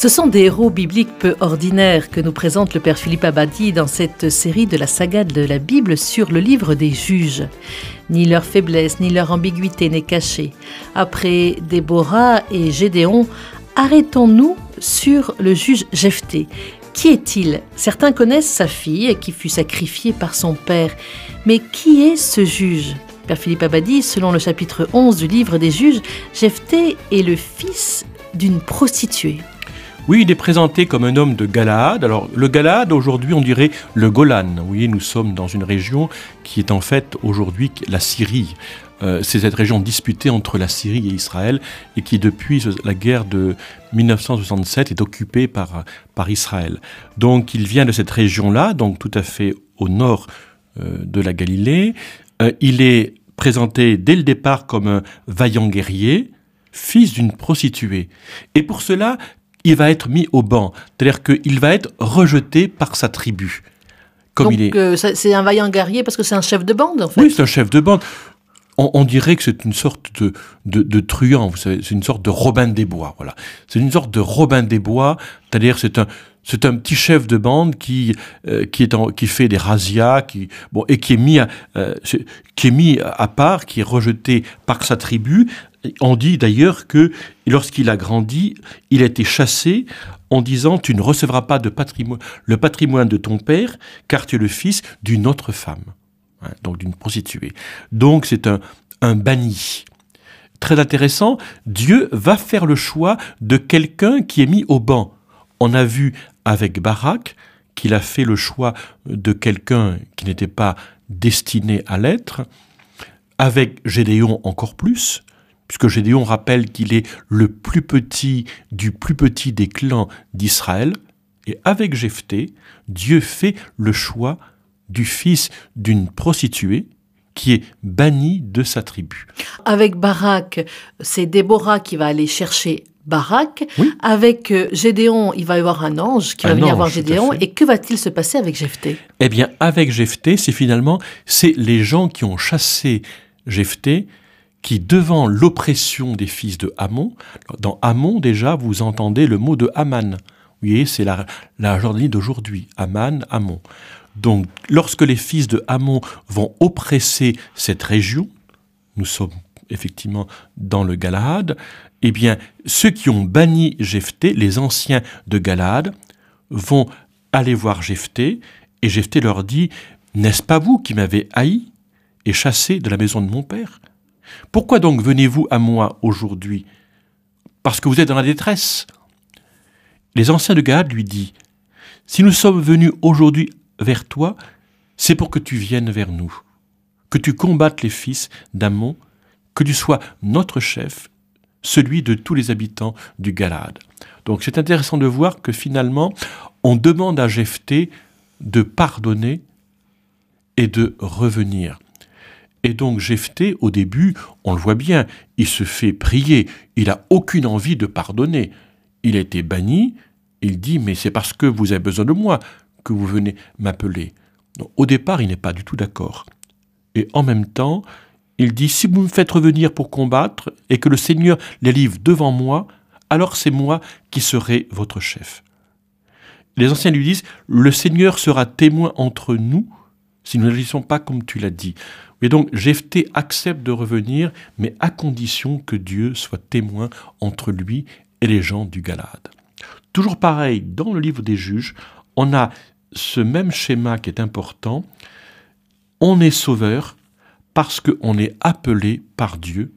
Ce sont des héros bibliques peu ordinaires que nous présente le père Philippe Abadi dans cette série de la saga de la Bible sur le livre des juges. Ni leur faiblesse, ni leur ambiguïté n'est cachée. Après Déborah et Gédéon, arrêtons-nous sur le juge Jephthé. Qui est-il? Certains connaissent sa fille qui fut sacrifiée par son père. Mais qui est ce juge? Père Philippe Abadi, selon le chapitre 11 du livre des juges, Jephthé est le fils d'une prostituée. Oui, il est présenté comme un homme de Galaad. Alors, le Galaad, aujourd'hui, on dirait le Golan. Voyez, nous sommes dans une région qui est en fait aujourd'hui la Syrie. Euh, c'est cette région disputée entre la Syrie et Israël et qui, depuis la guerre de 1967, est occupée par, par Israël. Donc, il vient de cette région-là, donc tout à fait au nord euh, de la Galilée. Euh, il est présenté dès le départ comme un vaillant guerrier, fils d'une prostituée. Et pour cela, il va être mis au banc, c'est-à-dire qu'il va être rejeté par sa tribu. Comme Donc, il est... Euh, c'est un vaillant guerrier parce que c'est un chef de bande, en fait. Oui, c'est un chef de bande. On, dirait que c'est une sorte de, de, truand, vous savez, c'est une sorte de Robin des Bois, voilà. C'est une sorte de Robin des Bois, c'est-à-dire c'est un, c'est un petit chef de bande qui euh, qui fait des razzias, qui bon et qui est mis à, euh, qui est mis à part, qui est rejeté par sa tribu on dit d'ailleurs que lorsqu'il a grandi, il a été chassé en disant Tu ne recevras pas de patrimoine, le patrimoine de ton père, car tu es le fils d'une autre femme, donc d'une prostituée. Donc c'est un, un banni. Très intéressant, Dieu va faire le choix de quelqu'un qui est mis au banc. On a vu avec Barak qu'il a fait le choix de quelqu'un qui n'était pas destiné à l'être, avec Gédéon encore plus, puisque Gédéon rappelle qu'il est le plus petit du plus petit des clans d'Israël, et avec Jephthé, Dieu fait le choix du fils d'une prostituée qui est banni de sa tribu. Avec Barak, c'est Déborah qui va aller chercher Barak. Avec euh, Gédéon, il va y avoir un ange qui va venir voir Gédéon. Et que va-t-il se passer avec Jephthé? Eh bien, avec Jephthé, c'est finalement c'est les gens qui ont chassé Jephthé qui, devant l'oppression des fils de Hamon, dans Hamon déjà, vous entendez le mot de Haman. Vous voyez, c'est la, la journée d'aujourd'hui. Haman, Hamon. Donc, lorsque les fils de Hamon vont oppresser cette région, nous sommes effectivement dans le Galaad, eh bien, ceux qui ont banni Jephthé, les anciens de Galaad, vont aller voir Jephthé, et Jephthé leur dit N'est-ce pas vous qui m'avez haï et chassé de la maison de mon père? Pourquoi donc venez-vous à moi aujourd'hui? Parce que vous êtes dans la détresse. Les anciens de Gad lui disent Si nous sommes venus aujourd'hui vers toi, c'est pour que tu viennes vers nous, que tu combattes les fils d'Amon, que tu sois notre chef, celui de tous les habitants du Galade. Donc c'est intéressant de voir que finalement, on demande à Jephthé de pardonner et de revenir. Et donc Jephthé, au début, on le voit bien, il se fait prier, il n'a aucune envie de pardonner. Il a été banni, il dit, mais c'est parce que vous avez besoin de moi que vous venez m'appeler. Au départ, il n'est pas du tout d'accord. Et en même temps, il dit, si vous me faites revenir pour combattre et que le Seigneur les livre devant moi, alors c'est moi qui serai votre chef. Les anciens lui disent, le Seigneur sera témoin entre nous si nous n'agissons pas comme tu l'as dit. Et donc Jephthé accepte de revenir, mais à condition que Dieu soit témoin entre lui et les gens du Galade. Toujours pareil, dans le livre des juges, on a ce même schéma qui est important. On est sauveur parce qu'on est appelé par Dieu.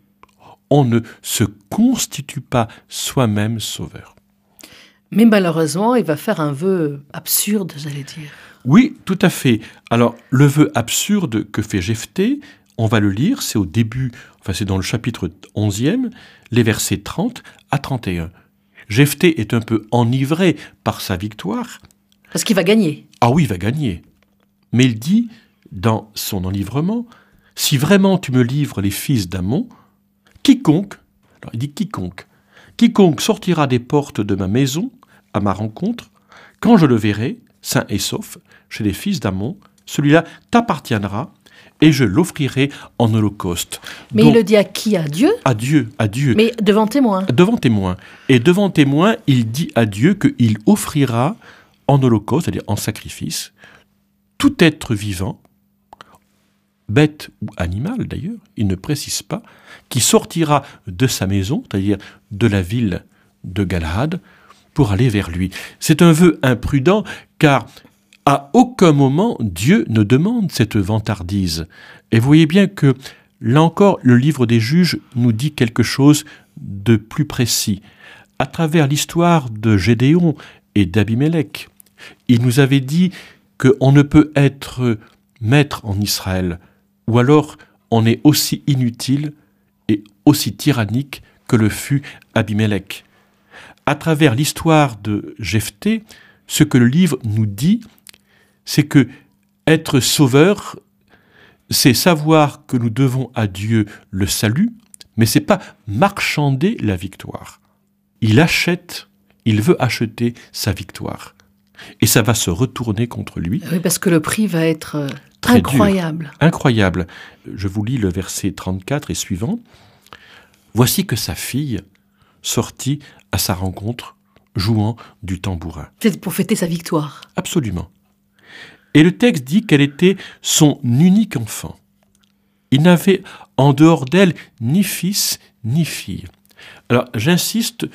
On ne se constitue pas soi-même sauveur. Mais malheureusement, il va faire un vœu absurde, j'allais dire. Oui, tout à fait. Alors, le vœu absurde que fait Jephthé, on va le lire, c'est au début, enfin c'est dans le chapitre 11e, les versets 30 à 31. Jephthé est un peu enivré par sa victoire. Parce qu'il va gagner. Ah oui, il va gagner. Mais il dit, dans son enivrement, si vraiment tu me livres les fils d'Amon, quiconque, alors il dit quiconque, quiconque sortira des portes de ma maison à ma rencontre, quand je le verrai, sain et sauf, chez les fils d'Amon, celui-là t'appartiendra, et je l'offrirai en holocauste. Mais il le dit à qui? À Dieu? À Dieu, à Dieu. Mais devant témoin. Devant témoin. Et devant témoin, il dit à Dieu qu'il offrira en holocauste, c'est-à-dire en sacrifice, tout être vivant, bête ou animal d'ailleurs, il ne précise pas, qui sortira de sa maison, c'est-à-dire de la ville de Galahad, pour aller vers lui. C'est un vœu imprudent car à aucun moment Dieu ne demande cette vantardise. Et voyez bien que là encore, le livre des juges nous dit quelque chose de plus précis. À travers l'histoire de Gédéon et d'Abimélec, il nous avait dit qu'on ne peut être maître en Israël, ou alors on est aussi inutile et aussi tyrannique que le fut Abimélec. À travers l'histoire de Jephthé, ce que le livre nous dit, c'est que être sauveur, c'est savoir que nous devons à Dieu le salut, mais c'est pas marchander la victoire. Il achète, il veut acheter sa victoire. Et ça va se retourner contre lui. Oui, parce que le prix va être incroyable. incroyable. Je vous lis le verset 34 et suivant. Voici que sa fille sortit à sa rencontre, jouant du tambourin. C'est pour fêter sa victoire. Absolument. Et le texte dit qu'elle était son unique enfant. Il n'avait en dehors d'elle ni fils ni fille. Alors j'insiste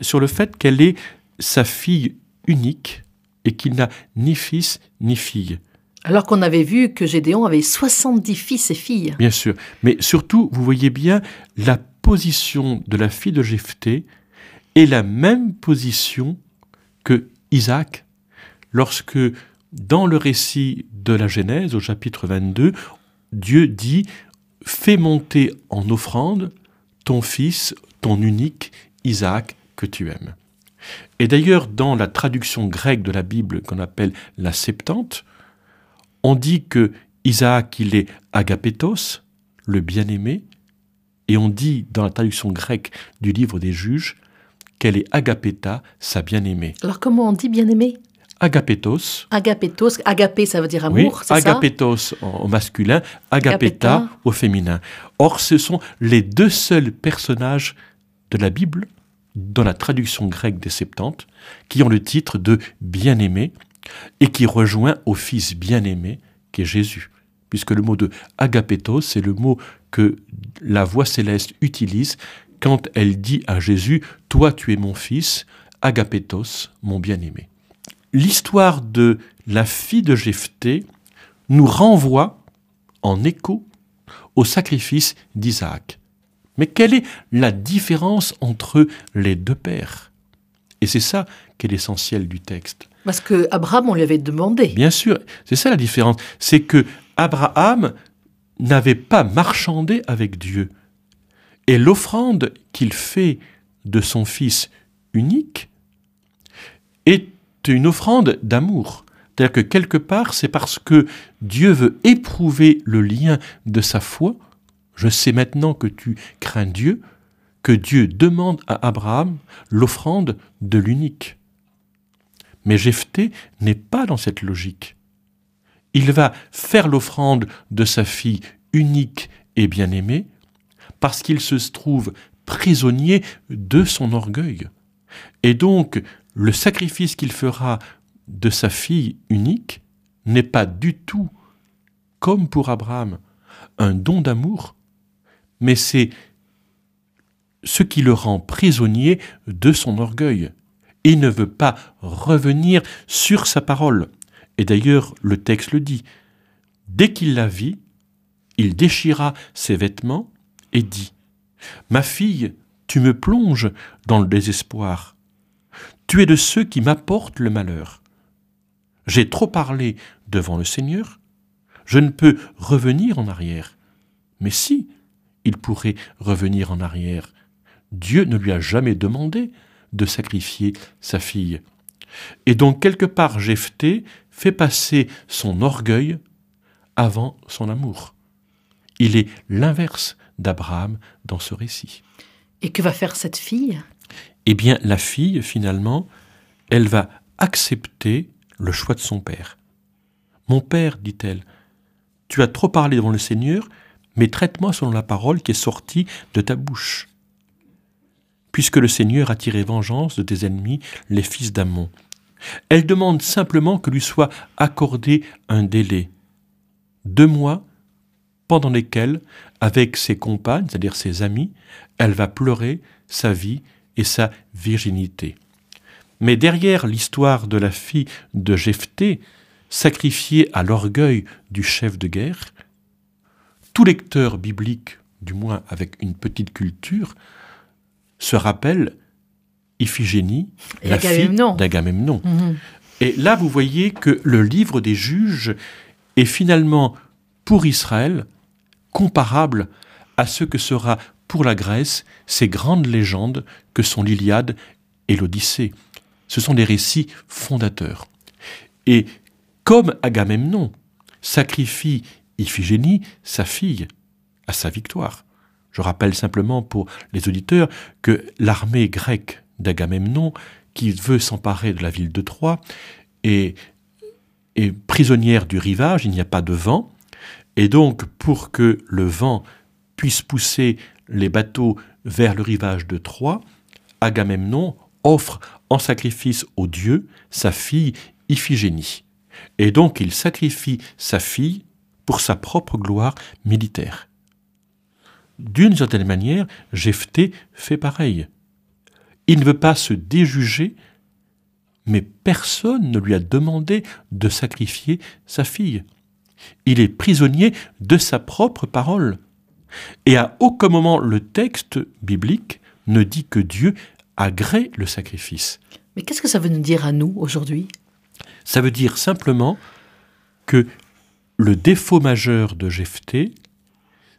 sur le fait qu'elle est sa fille unique et qu'il n'a ni fils ni fille. Alors qu'on avait vu que Gédéon avait 70 fils et filles. Bien sûr. Mais surtout, vous voyez bien la position de la fille de Jephthé est la même position que Isaac lorsque dans le récit de la Genèse, au chapitre 22, Dieu dit Fais monter en offrande ton fils, ton unique Isaac que tu aimes. Et d'ailleurs, dans la traduction grecque de la Bible qu'on appelle la Septante, on dit que Isaac, il est agapétos, le bien-aimé, et on dit dans la traduction grecque du livre des juges qu'elle est agapéta, sa bien-aimée. Alors comment on dit bien-aimé? Agapétos. Agapétos, agapé ça veut dire amour, c'est ça? Agapétos au masculin, agapéta au féminin. Or, ce sont les deux seuls personnages de la Bible, dans la traduction grecque des Septante, qui ont le titre de bien-aimé et qui rejoint au Fils bien-aimé, qui est Jésus. Puisque le mot de agapétos, c'est le mot que la voix céleste utilise quand elle dit à Jésus Toi tu es mon fils, agapétos, mon bien-aimé l'histoire de la fille de Jephthé nous renvoie en écho au sacrifice d'Isaac. Mais quelle est la différence entre les deux pères? Et c'est ça qui est l'essentiel du texte. Parce que Abraham, on lui avait demandé. Bien sûr, c'est ça la différence. C'est que Abraham n'avait pas marchandé avec Dieu. Et l'offrande qu'il fait de son fils unique est une offrande d'amour. C'est-à-dire que quelque part, c'est parce que Dieu veut éprouver le lien de sa foi. Je sais maintenant que tu crains Dieu, que Dieu demande à Abraham l'offrande de l'unique. Mais Jephthé n'est pas dans cette logique. Il va faire l'offrande de sa fille unique et bien-aimée parce qu'il se trouve prisonnier de son orgueil. Et donc, le sacrifice qu'il fera de sa fille unique n'est pas du tout, comme pour Abraham, un don d'amour, mais c'est ce qui le rend prisonnier de son orgueil. Il ne veut pas revenir sur sa parole. Et d'ailleurs, le texte le dit. Dès qu'il la vit, il déchira ses vêtements et dit Ma fille, tu me plonges dans le désespoir. Tu es de ceux qui m'apportent le malheur. J'ai trop parlé devant le Seigneur, je ne peux revenir en arrière. Mais si, il pourrait revenir en arrière. Dieu ne lui a jamais demandé de sacrifier sa fille. Et donc quelque part Jephthé fait passer son orgueil avant son amour. Il est l'inverse d'Abraham dans ce récit. Et que va faire cette fille? Eh bien la fille, finalement, elle va accepter le choix de son père. Mon père, dit-elle, Tu as trop parlé devant le Seigneur, mais traite-moi selon la parole qui est sortie de ta bouche. Puisque le Seigneur a tiré vengeance de tes ennemis, les fils d'Amon. Elle demande simplement que lui soit accordé un délai. Deux mois pendant lesquels, avec ses compagnes, c'est-à-dire ses amis, elle va pleurer sa vie et sa virginité. Mais derrière l'histoire de la fille de Jephthé, sacrifiée à l'orgueil du chef de guerre, tout lecteur biblique, du moins avec une petite culture, se rappelle Iphigénie, la fille d'Agamemnon. Mhm. Et là, vous voyez que le livre des juges est finalement, pour Israël, comparable à ce que sera pour la Grèce ces grandes légendes que sont l'Iliade et l'Odyssée. Ce sont des récits fondateurs. Et comme Agamemnon sacrifie Iphigénie, sa fille, à sa victoire. Je rappelle simplement pour les auditeurs que l'armée grecque d'Agamemnon, qui veut s'emparer de la ville de Troie, est, prisonnière du rivage, il n'y a pas de vent, et donc pour que le vent puisse pousser les bateaux vers le rivage de Troie, Agamemnon offre en sacrifice au dieu sa fille Iphigénie. Et donc il sacrifie sa fille pour sa propre gloire militaire. D'une certaine manière, Jephthé fait pareil. Il ne veut pas se déjuger, mais personne ne lui a demandé de sacrifier sa fille. Il est prisonnier de sa propre parole. Et à aucun moment le texte biblique ne dit que Dieu agrée le sacrifice. Mais qu'est-ce que ça veut nous dire à nous aujourd'hui? Ça veut dire simplement que le défaut majeur de Jephthé,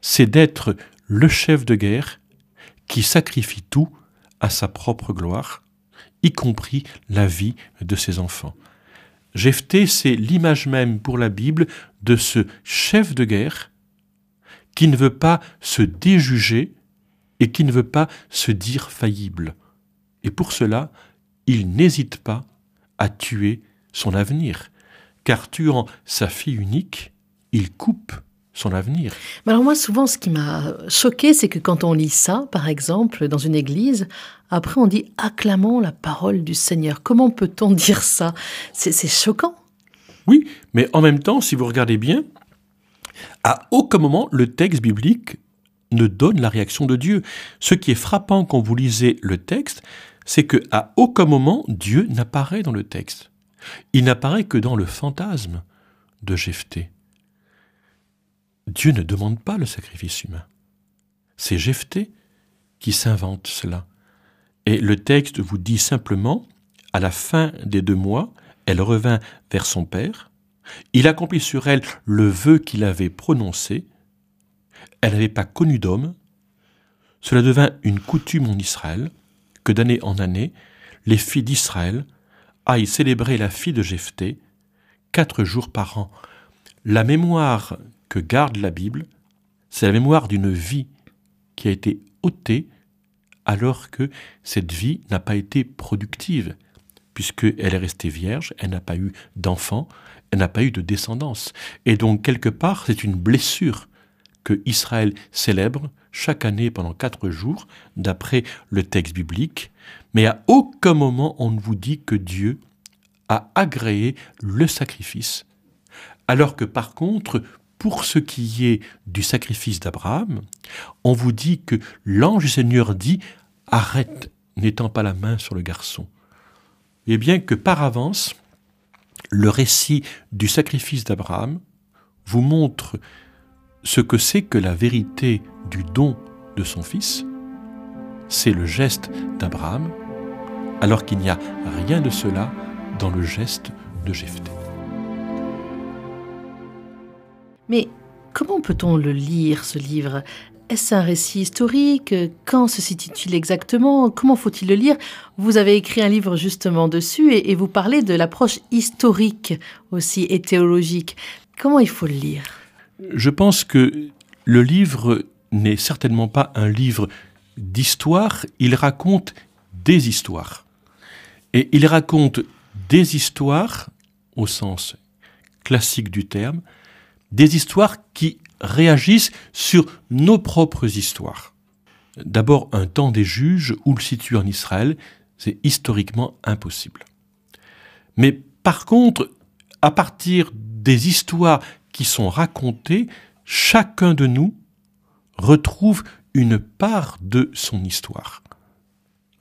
c'est d'être le chef de guerre qui sacrifie tout à sa propre gloire, y compris la vie de ses enfants. Jephthé, c'est l'image même pour la Bible de ce chef de guerre qui ne veut pas se déjuger et qui ne veut pas se dire faillible. Et pour cela, il n'hésite pas à tuer son avenir car tuant sa fille unique, il coupe son avenir. Mais alors moi, souvent, ce qui m'a choqué, c'est que quand on lit ça, par exemple, dans une église, après on dit acclamons la parole du Seigneur. Comment peut-on dire ça? C'est choquant. Oui, mais en même temps, si vous regardez bien, à aucun moment le texte biblique ne donne la réaction de Dieu. Ce qui est frappant quand vous lisez le texte, c'est que à aucun moment Dieu n'apparaît dans le texte. Il n'apparaît que dans le fantasme de Jephthé. Dieu ne demande pas le sacrifice humain. C'est Jephthé qui s'invente cela. Et le texte vous dit simplement, à la fin des deux mois, elle revint vers son père, il accomplit sur elle le vœu qu'il avait prononcé, elle n'avait pas connu d'homme, cela devint une coutume en Israël, que d'année en année, les filles d'Israël aille célébrer la fille de Jephthé quatre jours par an. La mémoire que garde la Bible, c'est la mémoire d'une vie qui a été ôtée alors que cette vie n'a pas été productive, puisqu'elle est restée vierge, elle n'a pas eu d'enfant, elle n'a pas eu de descendance. Et donc, quelque part, c'est une blessure que Israël célèbre chaque année pendant quatre jours, d'après le texte biblique, mais à aucun moment on ne vous dit que Dieu a agréé le sacrifice, alors que par contre, pour ce qui est du sacrifice d'Abraham, on vous dit que l'ange du Seigneur dit Arrête, n'étends pas la main sur le garçon. Et bien que par avance, le récit du sacrifice d'Abraham vous montre ce que c'est que la vérité du don de son fils, c'est le geste d'Abraham, alors qu'il n'y a rien de cela dans le geste de Jephthé. Mais comment peut-on le lire, ce livre? Est-ce un récit historique? Quand se situe-t-il exactement? Comment faut-il le lire? Vous avez écrit un livre justement dessus et, vous parlez de l'approche historique aussi et théologique. Comment il faut le lire? Je pense que le livre n'est certainement pas un livre d'histoire, il raconte des histoires. Et il raconte des histoires, au sens classique du terme, des histoires qui réagissent sur nos propres histoires. D'abord, un temps des juges, où le situer en Israël, c'est historiquement impossible. Mais par contre, à partir des histoires qui sont racontées, chacun de nous retrouve une part de son histoire.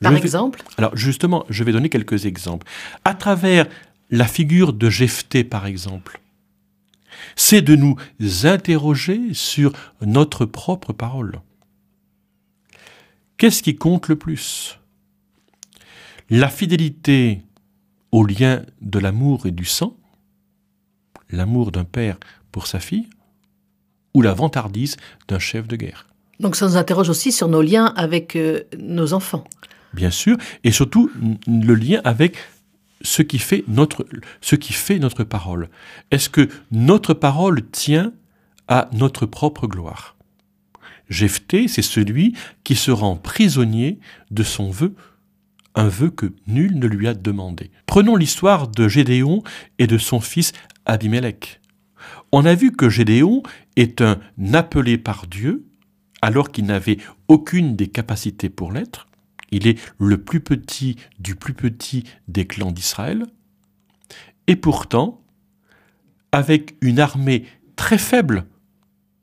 Par exemple Alors justement, je vais donner quelques exemples. À travers la figure de Jephthé, par exemple, c'est de nous interroger sur notre propre parole. Qu'est-ce qui compte le plus? La fidélité au lien de l'amour et du sang, l'amour d'un père pour sa fille, ou la vantardise d'un chef de guerre? Donc ça nous interroge aussi sur nos liens avec euh, nos enfants. Bien sûr, et surtout le lien avec ce qui fait notre, parole. Est-ce que notre parole tient à notre propre gloire? Jephthé, c'est celui qui se rend prisonnier de son vœu, un vœu que nul ne lui a demandé. Prenons l'histoire de Gédéon et de son fils Abimelech. On a vu que Gédéon est un appelé par Dieu, alors qu'il n'avait aucune des capacités pour l'être. Il est le plus petit du plus petit des clans d'Israël. Et pourtant, avec une armée très faible,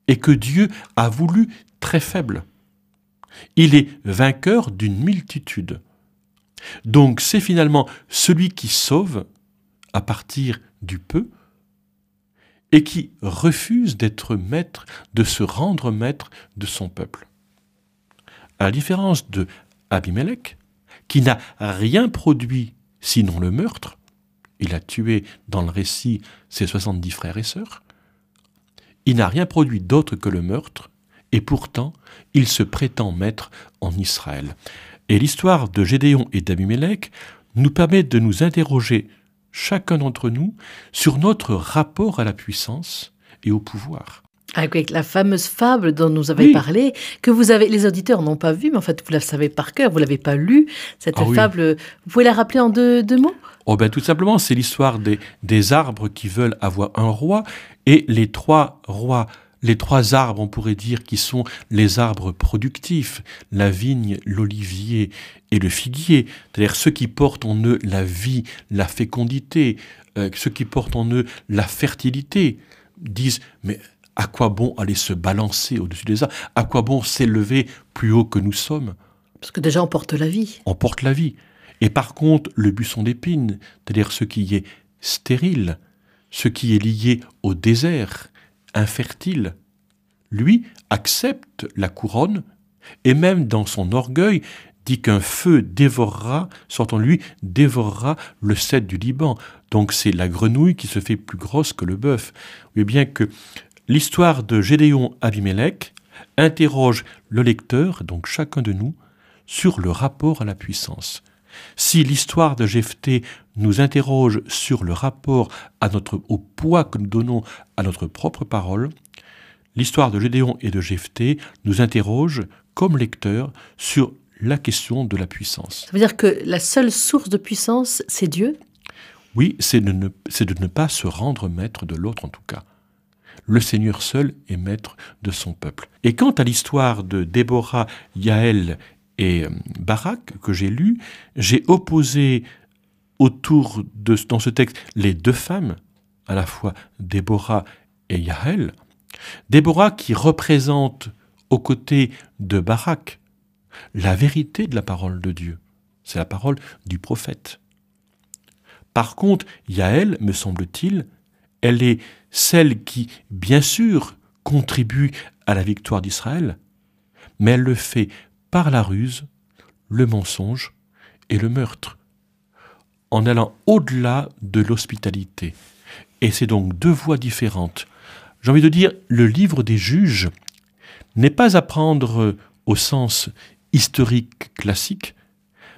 et que Dieu a voulu très faible. Il est vainqueur d'une multitude. Donc c'est finalement celui qui sauve à partir du peu et qui refuse d'être maître, de se rendre maître de son peuple. À la différence de Abimelech, qui n'a rien produit sinon le meurtre, il a tué dans le récit ses 70 frères et sœurs, il n'a rien produit d'autre que le meurtre, et pourtant il se prétend maître en Israël. Et l'histoire de Gédéon et d'Abimelech nous permet de nous interroger, chacun d'entre nous, sur notre rapport à la puissance et au pouvoir. Avec la fameuse fable dont nous avez parlé, que vous avez, les auditeurs n'ont pas vue, mais en fait vous la savez par cœur, vous l'avez pas lue. Cette ah fable, vous pouvez la rappeler en deux, mots? Oh ben tout simplement, c'est l'histoire des, des arbres qui veulent avoir un roi et les trois rois les trois arbres, on pourrait dire, qui sont les arbres productifs, la vigne, l'olivier et le figuier, c'est-à-dire ceux qui portent en eux la vie, la fécondité, euh, ceux qui portent en eux la fertilité, disent, mais à quoi bon aller se balancer au-dessus des arbres? À quoi bon s'élever plus haut que nous sommes? Parce que déjà on porte la vie. On porte la vie. Et par contre, le buisson d'épines, c'est-à-dire ce qui est stérile, ce qui est lié au désert, infertile, lui accepte la couronne et même dans son orgueil dit qu'un feu dévorera, sortant lui, dévorera le cèdre du Liban. Donc c'est la grenouille qui se fait plus grosse que le bœuf. Oui, bien que L'histoire de Gédéon Abimelech interroge le lecteur, donc chacun de nous, sur le rapport à la puissance. Si l'histoire de Jephthé nous interroge sur le rapport à notre, au poids que nous donnons à notre propre parole, l'histoire de Gédéon et de Jephthé nous interroge, comme lecteur, sur la question de la puissance. Ça veut dire que la seule source de puissance, c'est Dieu? Oui, c'est de, de ne pas se rendre maître de l'autre en tout cas le Seigneur seul est maître de son peuple. Et quant à l'histoire de Déborah, Yaël et euh, Barak que j'ai lu, j'ai opposé autour de dans ce texte les deux femmes, à la fois Déborah et Yaël. Déborah qui représente aux côtés de Barak la vérité de la parole de Dieu. C'est la parole du prophète. Par contre, Yaël, me semble-t-il, elle est celle qui, bien sûr, contribue à la victoire d'Israël, mais elle le fait par la ruse, le mensonge et le meurtre, en allant au-delà de l'hospitalité. Et c'est donc deux voies différentes. J'ai envie de dire, le livre des juges n'est pas à prendre au sens historique classique,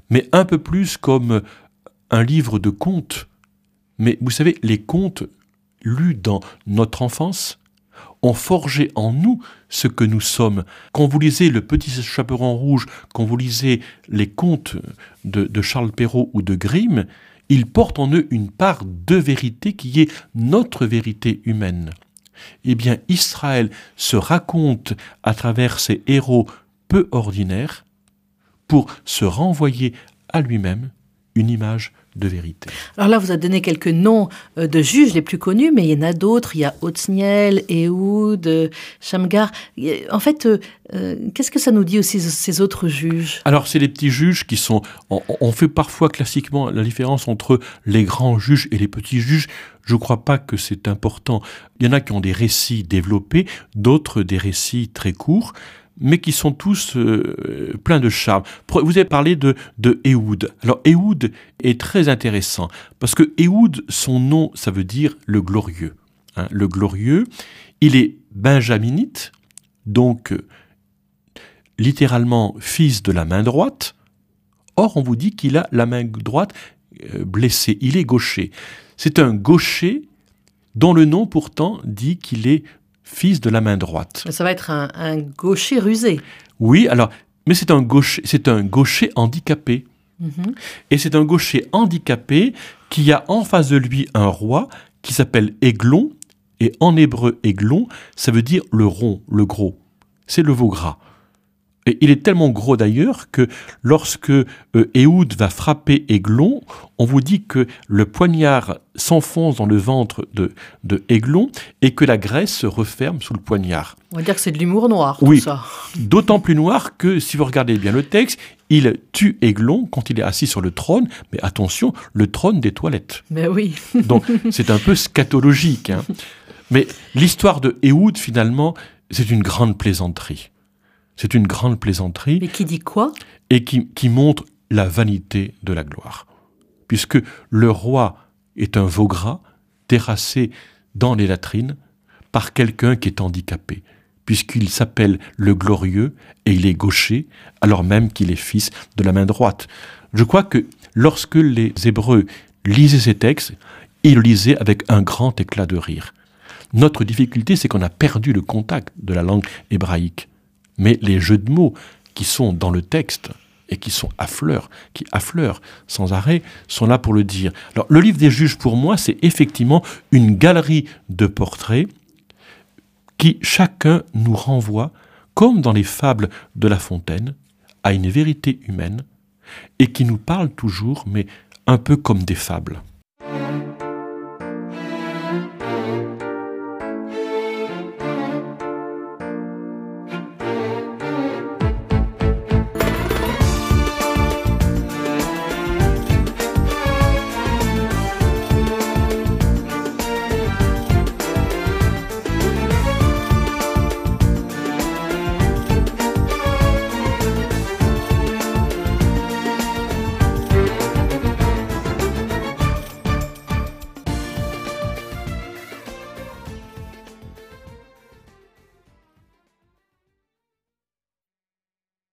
mais un peu plus comme un livre de contes. Mais vous savez, les contes lus dans notre enfance ont forgé en nous ce que nous sommes. Quand vous lisez Le Petit Chaperon Rouge, quand vous lisez les contes de, Charles Perrault ou de Grimm, ils portent en eux une part de vérité qui est notre vérité humaine. eh bien Israël se raconte à travers ces héros peu ordinaires pour se renvoyer à lui-même une image de vérité. Alors là, vous avez donné quelques noms euh, de juges les plus connus, mais il y en a d'autres. Il y a Othniel, Ehud, euh, Shamgar. En fait, euh, qu'est-ce que ça nous dit aussi, ces autres juges? Alors, c'est les petits juges qui sont... On, fait parfois classiquement la différence entre les grands juges et les petits juges. Je ne crois pas que c'est important. Il y en a qui ont des récits développés, d'autres des récits très courts mais qui sont tous euh, pleins de charme. Vous avez parlé de, de Ehud. Alors Ehud est très intéressant, parce que Ehud, son nom, ça veut dire le glorieux. Hein. le glorieux, il est benjaminite, donc littéralement fils de la main droite. Or, on vous dit qu'il a la main droite euh, blessée, il est gaucher. C'est un gaucher dont le nom pourtant dit qu'il est fils de la main droite. Ça va être un, gaucher rusé. Oui, alors, mais c'est un gaucher, c'est un gaucher handicapé. Mhm. Et c'est un gaucher handicapé qui a en face de lui un roi qui s'appelle Aiglon. Et en hébreu, Aiglon, ça veut dire le rond, le gros. C'est le veau gras. Et il est tellement gros d'ailleurs que lorsque euh, Ehud va frapper Aiglon, on vous dit que le poignard s'enfonce dans le ventre de, de Aiglon et que la graisse se referme sous le poignard. On va dire que c'est de l'humour noir, oui. tout ça. D'autant plus noir que, si vous regardez bien le texte, il tue Aiglon quand il est assis sur le trône, mais attention, le trône des toilettes. Mais oui. Donc c'est un peu scatologique. Hein. Mais l'histoire de Ehud, finalement, c'est une grande plaisanterie. C'est une grande plaisanterie. Mais qui dit quoi? Et qui, qui montre la vanité de la gloire. Puisque le roi est un veau gras terrassé dans les latrines par quelqu'un qui est handicapé, puisqu'il s'appelle le glorieux et il est gaucher, alors même qu'il est fils de la main droite. Je crois que lorsque les Hébreux lisaient ces textes, ils lisaient avec un grand éclat de rire. Notre difficulté, c'est qu'on a perdu le contact de la langue hébraïque. Mais les jeux de mots qui sont dans le texte et qui sont affleurent, qui affleurent sans arrêt, sont là pour le dire. Alors, le livre des juges, pour moi, c'est effectivement une galerie de portraits qui chacun nous renvoie, comme dans les fables de La Fontaine, à une vérité humaine et qui nous parle toujours, mais un peu comme des fables.